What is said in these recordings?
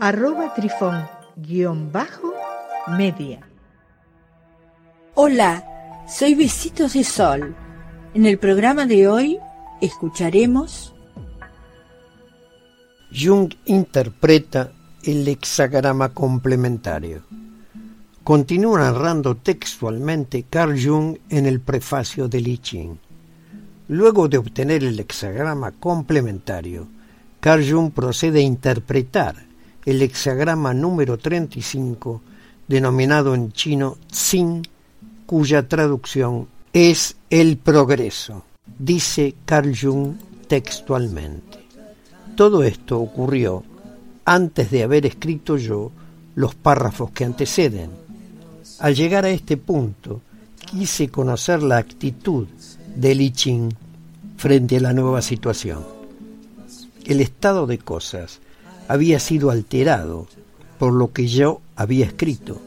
arroba trifón guion bajo media. Hola, soy Besitos de Sol. En el programa de hoy escucharemos... Jung interpreta el hexagrama complementario. Continúa narrando textualmente Carl Jung en el prefacio de Li Ching. Luego de obtener el hexagrama complementario, Carl Jung procede a interpretar el hexagrama número 35, denominado en chino Tsin, cuya traducción es el progreso, dice Carl Jung textualmente. Todo esto ocurrió antes de haber escrito yo los párrafos que anteceden. Al llegar a este punto, quise conocer la actitud de Li Ching frente a la nueva situación. El estado de cosas había sido alterado por lo que yo había escrito,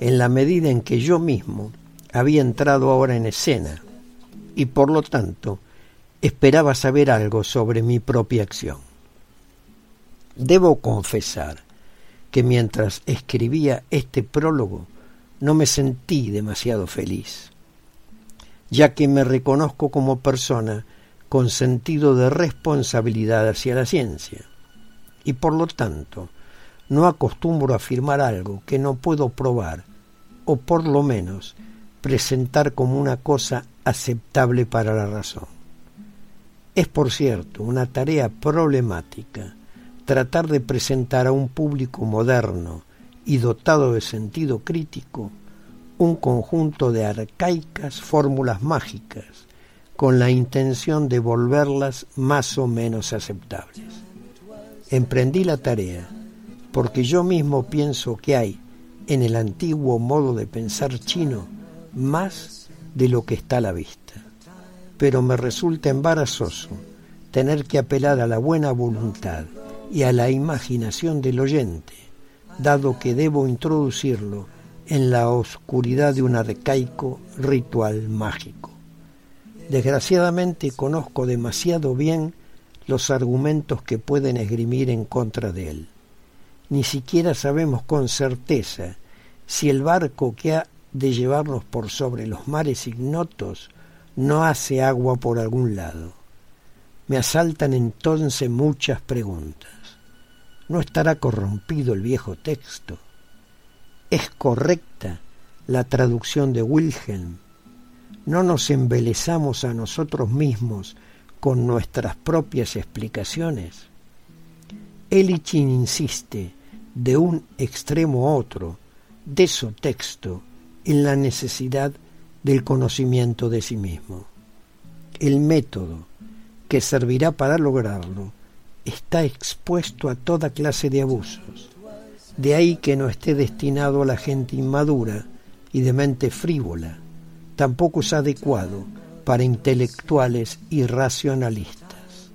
en la medida en que yo mismo había entrado ahora en escena, y por lo tanto esperaba saber algo sobre mi propia acción. Debo confesar que mientras escribía este prólogo no me sentí demasiado feliz, ya que me reconozco como persona con sentido de responsabilidad hacia la ciencia y por lo tanto no acostumbro a afirmar algo que no puedo probar o por lo menos presentar como una cosa aceptable para la razón. Es por cierto una tarea problemática tratar de presentar a un público moderno y dotado de sentido crítico un conjunto de arcaicas fórmulas mágicas con la intención de volverlas más o menos aceptables emprendí la tarea porque yo mismo pienso que hay en el antiguo modo de pensar chino más de lo que está a la vista. Pero me resulta embarazoso tener que apelar a la buena voluntad y a la imaginación del oyente, dado que debo introducirlo en la oscuridad de un arcaico ritual mágico. Desgraciadamente conozco demasiado bien los argumentos que pueden esgrimir en contra de él. Ni siquiera sabemos con certeza si el barco que ha de llevarnos por sobre los mares ignotos no hace agua por algún lado. Me asaltan entonces muchas preguntas. ¿No estará corrompido el viejo texto? ¿Es correcta la traducción de Wilhelm? ¿No nos embelezamos a nosotros mismos con nuestras propias explicaciones. Elichin insiste de un extremo a otro de su texto en la necesidad del conocimiento de sí mismo. El método que servirá para lograrlo está expuesto a toda clase de abusos. De ahí que no esté destinado a la gente inmadura y de mente frívola. Tampoco es adecuado para intelectuales y racionalistas.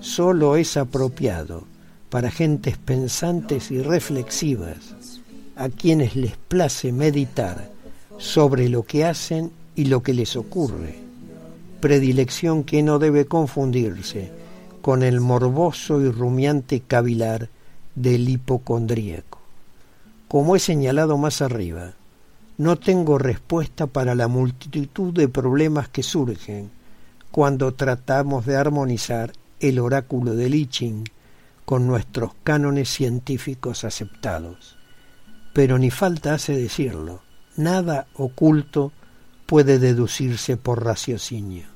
Solo es apropiado para gentes pensantes y reflexivas, a quienes les place meditar sobre lo que hacen y lo que les ocurre, predilección que no debe confundirse con el morboso y rumiante cavilar del hipocondríaco. Como he señalado más arriba, no tengo respuesta para la multitud de problemas que surgen cuando tratamos de armonizar el oráculo de Liching con nuestros cánones científicos aceptados. Pero ni falta hace decirlo, nada oculto puede deducirse por raciocinio.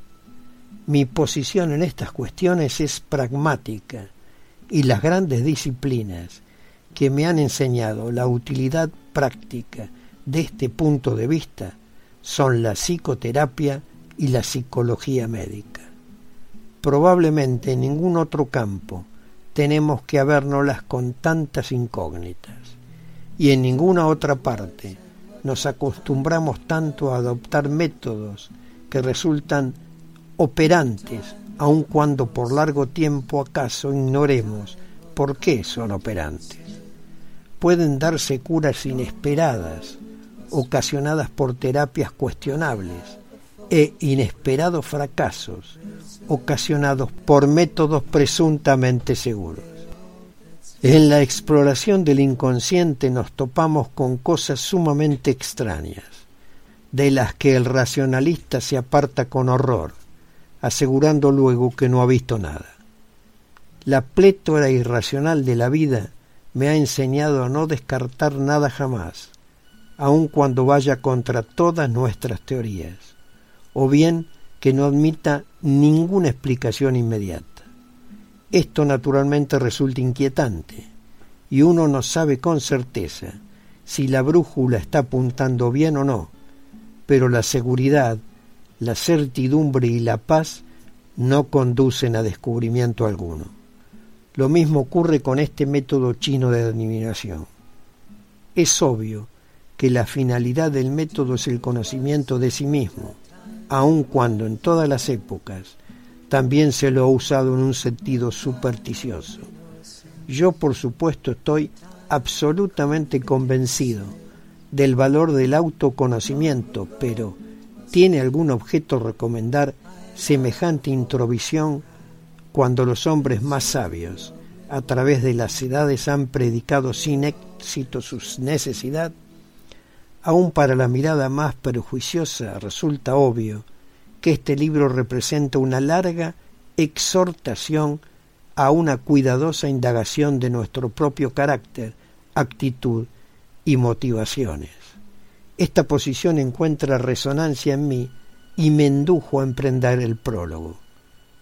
Mi posición en estas cuestiones es pragmática y las grandes disciplinas que me han enseñado la utilidad práctica de este punto de vista son la psicoterapia y la psicología médica. Probablemente en ningún otro campo tenemos que habérnoslas con tantas incógnitas. y en ninguna otra parte nos acostumbramos tanto a adoptar métodos que resultan operantes, aun cuando por largo tiempo acaso ignoremos por qué son operantes. Pueden darse curas inesperadas, ocasionadas por terapias cuestionables, e inesperados fracasos, ocasionados por métodos presuntamente seguros. En la exploración del inconsciente nos topamos con cosas sumamente extrañas, de las que el racionalista se aparta con horror, asegurando luego que no ha visto nada. La plétora irracional de la vida me ha enseñado a no descartar nada jamás, aun cuando vaya contra todas nuestras teorías, o bien que no admita ninguna explicación inmediata. Esto naturalmente resulta inquietante y uno no sabe con certeza si la brújula está apuntando bien o no, pero la seguridad, la certidumbre y la paz no conducen a descubrimiento alguno. Lo mismo ocurre con este método chino de adivinación. Es obvio que la finalidad del método es el conocimiento de sí mismo, aun cuando en todas las épocas también se lo ha usado en un sentido supersticioso. Yo, por supuesto, estoy absolutamente convencido del valor del autoconocimiento, pero ¿tiene algún objeto recomendar semejante introvisión cuando los hombres más sabios, a través de las edades, han predicado sin éxito su necesidad? Aún para la mirada más perjuiciosa resulta obvio que este libro representa una larga exhortación a una cuidadosa indagación de nuestro propio carácter, actitud y motivaciones. Esta posición encuentra resonancia en mí y me indujo a emprender el prólogo.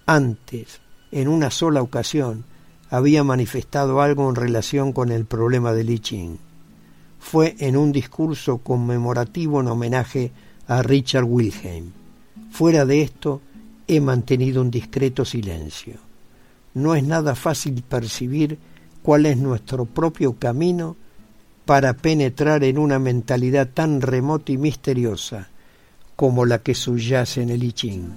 Antes, en una sola ocasión, había manifestado algo en relación con el problema de Li Ching. Fue en un discurso conmemorativo en homenaje a Richard Wilhelm. Fuera de esto, he mantenido un discreto silencio. No es nada fácil percibir cuál es nuestro propio camino para penetrar en una mentalidad tan remota y misteriosa como la que subyace en el I Ching.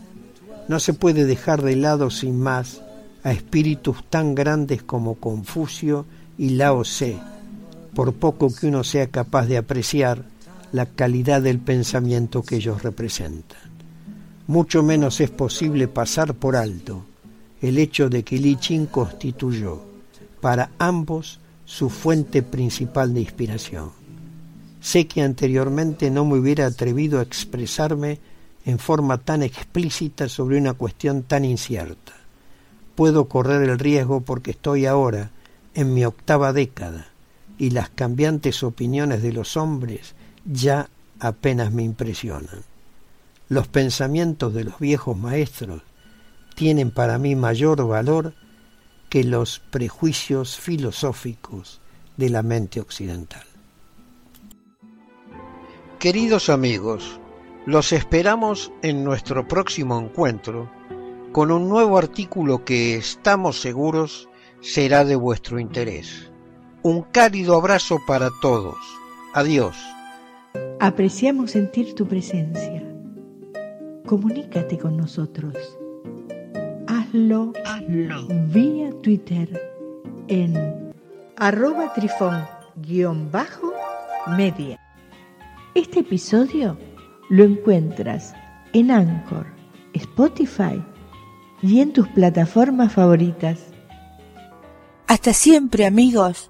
No se puede dejar de lado sin más a espíritus tan grandes como Confucio y Lao Tse, por poco que uno sea capaz de apreciar la calidad del pensamiento que ellos representan mucho menos es posible pasar por alto el hecho de que Li Ching constituyó para ambos su fuente principal de inspiración. Sé que anteriormente no me hubiera atrevido a expresarme en forma tan explícita sobre una cuestión tan incierta. Puedo correr el riesgo porque estoy ahora en mi octava década y las cambiantes opiniones de los hombres ya apenas me impresionan. Los pensamientos de los viejos maestros tienen para mí mayor valor que los prejuicios filosóficos de la mente occidental. Queridos amigos, los esperamos en nuestro próximo encuentro con un nuevo artículo que estamos seguros será de vuestro interés. Un cálido abrazo para todos. Adiós. Apreciamos sentir tu presencia comunícate con nosotros. Hazlo, vía Twitter en arroba trifón-media. Este episodio lo encuentras en Anchor, Spotify y en tus plataformas favoritas. Hasta siempre amigos.